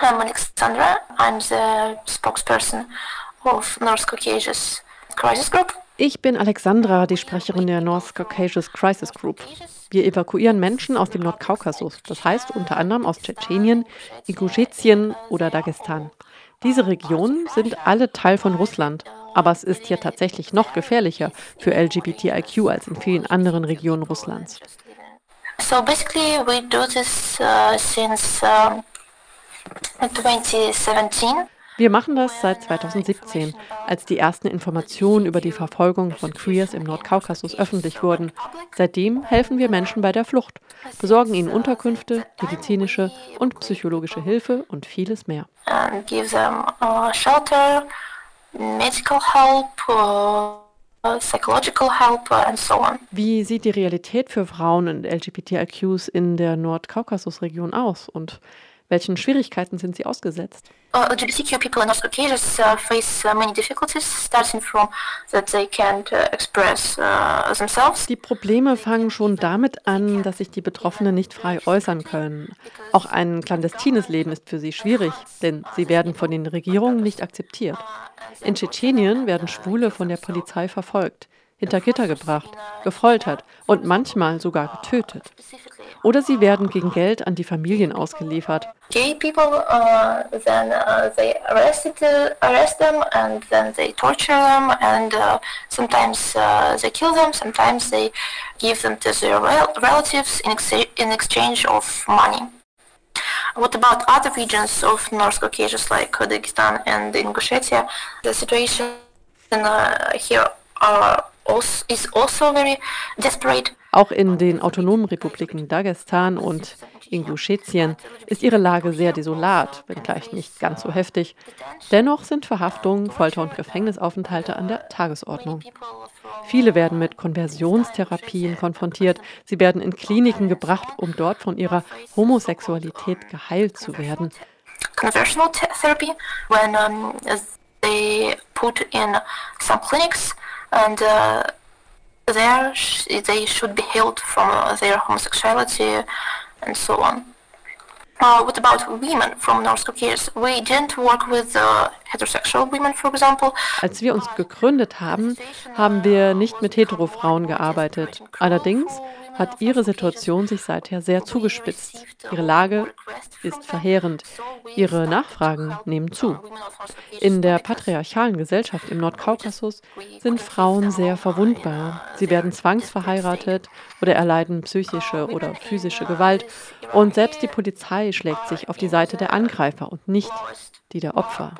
I'm Alexandra. I'm the spokesperson of North Caucasus Crisis Group. Ich bin Alexandra, die Sprecherin der North Caucasus Crisis Group. Wir evakuieren Menschen aus dem Nordkaukasus, das heißt unter anderem aus Tschetschenien, Ingushetien oder Dagestan. Diese Regionen sind alle Teil von Russland, aber es ist hier tatsächlich noch gefährlicher für LGBTIQ als in vielen anderen Regionen Russlands. So basically we do this uh, since um, 2017. Wir machen das seit 2017, als die ersten Informationen über die Verfolgung von Queers im Nordkaukasus öffentlich wurden. Seitdem helfen wir Menschen bei der Flucht, besorgen ihnen Unterkünfte, medizinische und psychologische Hilfe und vieles mehr. Them uh, uh. Wie sieht die Realität für Frauen und LGBTIQs in der Nordkaukasusregion aus und welchen Schwierigkeiten sind sie ausgesetzt? Uh, LGBTQ people in North Caucasus uh, face uh, many difficulties, starting from that they can't uh, express uh, themselves. Die Probleme fangen schon damit an, dass sich die Betroffenen nicht frei äußern können. Auch ein clandestines Leben ist für sie schwierig, denn sie werden von den Regierungen nicht akzeptiert. In Tschetschenien werden Schwule von der Polizei verfolgt, hinter Gitter gebracht, gefoltert und manchmal sogar getötet. Oder sie werden gegen Geld an die Familien ausgeliefert. Gay people, uh, then uh, they arrested, uh, arrest them and then they torture them and uh, sometimes uh, they kill them, in, ex in exchange of money. What about other regions of North Caucasus like Dagestan and Ingushetia? The situation uh, here are Auch in den autonomen Republiken Dagestan und Ingushetien ist ihre Lage sehr desolat, wenngleich nicht ganz so heftig. Dennoch sind Verhaftungen, Folter und Gefängnisaufenthalte an der Tagesordnung. Viele werden mit Konversionstherapien konfrontiert. Sie werden in Kliniken gebracht, um dort von ihrer Homosexualität geheilt zu werden. Conversional therapy, when um, they put in some clinics and uh, there they should be healed from uh, their homosexuality and so on. Uh, what about women from North Caucasus? We didn't work with uh, heterosexual women, for example. Als wir uns gegründet haben, haben wir nicht mit Heterofrauen gearbeitet. Allerdings hat ihre Situation sich seither sehr zugespitzt. Ihre Lage ist verheerend. Ihre Nachfragen nehmen zu. In der patriarchalen Gesellschaft im Nordkaukasus sind Frauen sehr verwundbar. Sie werden zwangsverheiratet oder erleiden psychische oder physische Gewalt. Und selbst die Polizei schlägt sich auf die Seite der Angreifer und nicht die der Opfer.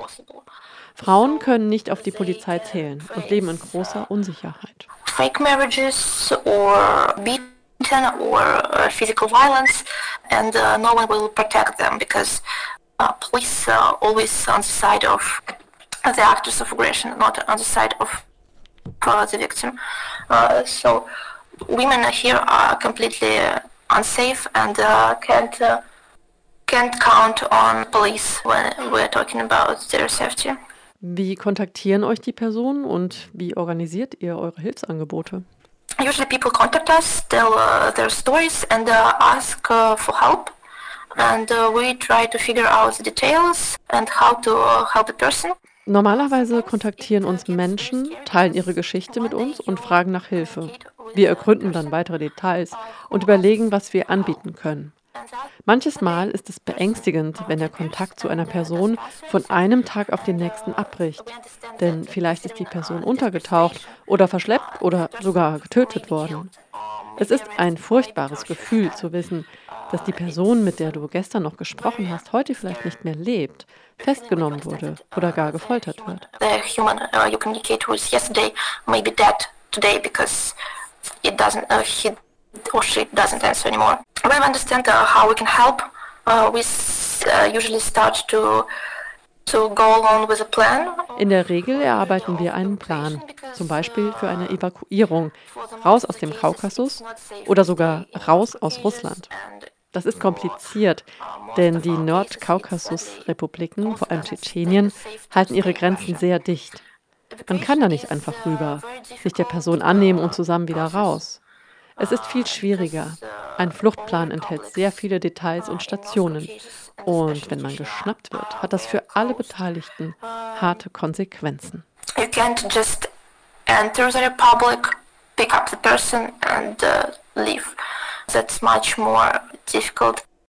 Frauen können nicht auf die Polizei zählen und leben in großer Unsicherheit. Fake marriages or beating or uh, physical violence, and uh, no one will protect them because uh, police are always on the side of the actors of aggression, not on the side of the victim. so women here are completely unsafe and can't can't count on police when we're talking about their safety. Wie kontaktieren euch die Personen und wie organisiert ihr eure Hilfsangebote? Usually people contact us, tell uh, their stories, and uh, ask uh, for help. And uh, we try to figure out the details and how to uh, help the person. Normalerweise kontaktieren uns Menschen, teilen ihre Geschichte mit uns und fragen nach Hilfe. Wir ergründen dann weitere Details und überlegen, was wir anbieten können. Manches Mal ist es beängstigend, wenn der Kontakt zu einer Person von einem Tag auf den nächsten abbricht. Denn vielleicht ist die Person untergetaucht oder verschleppt oder sogar getötet worden. Es ist ein furchtbares Gefühl zu wissen, dass die Person, mit der du gestern noch gesprochen hast, heute vielleicht nicht mehr lebt, festgenommen wurde oder gar gefoltert wird. The human uh, you communicate with yesterday may be dead today because it doesn't uh, he or she doesn't answer anymore. We understand uh, how we can help, uh, we uh, usually start to. In der Regel erarbeiten wir einen Plan, zum Beispiel für eine Evakuierung raus aus dem Kaukasus oder sogar raus aus Russland. Das ist kompliziert, denn die Nordkaukasus-Republiken, vor allem Tschetschenien, halten ihre Grenzen sehr dicht. Man kann da nicht einfach rüber, sich der Person annehmen und zusammen wieder raus. Es ist viel schwieriger. Ein Fluchtplan enthält sehr viele Details und Stationen. Und wenn man geschnappt wird, hat das für alle Beteiligten harte Konsequenzen. You can't just enter the republic, pick up the person and uh, leave. That's much more difficult.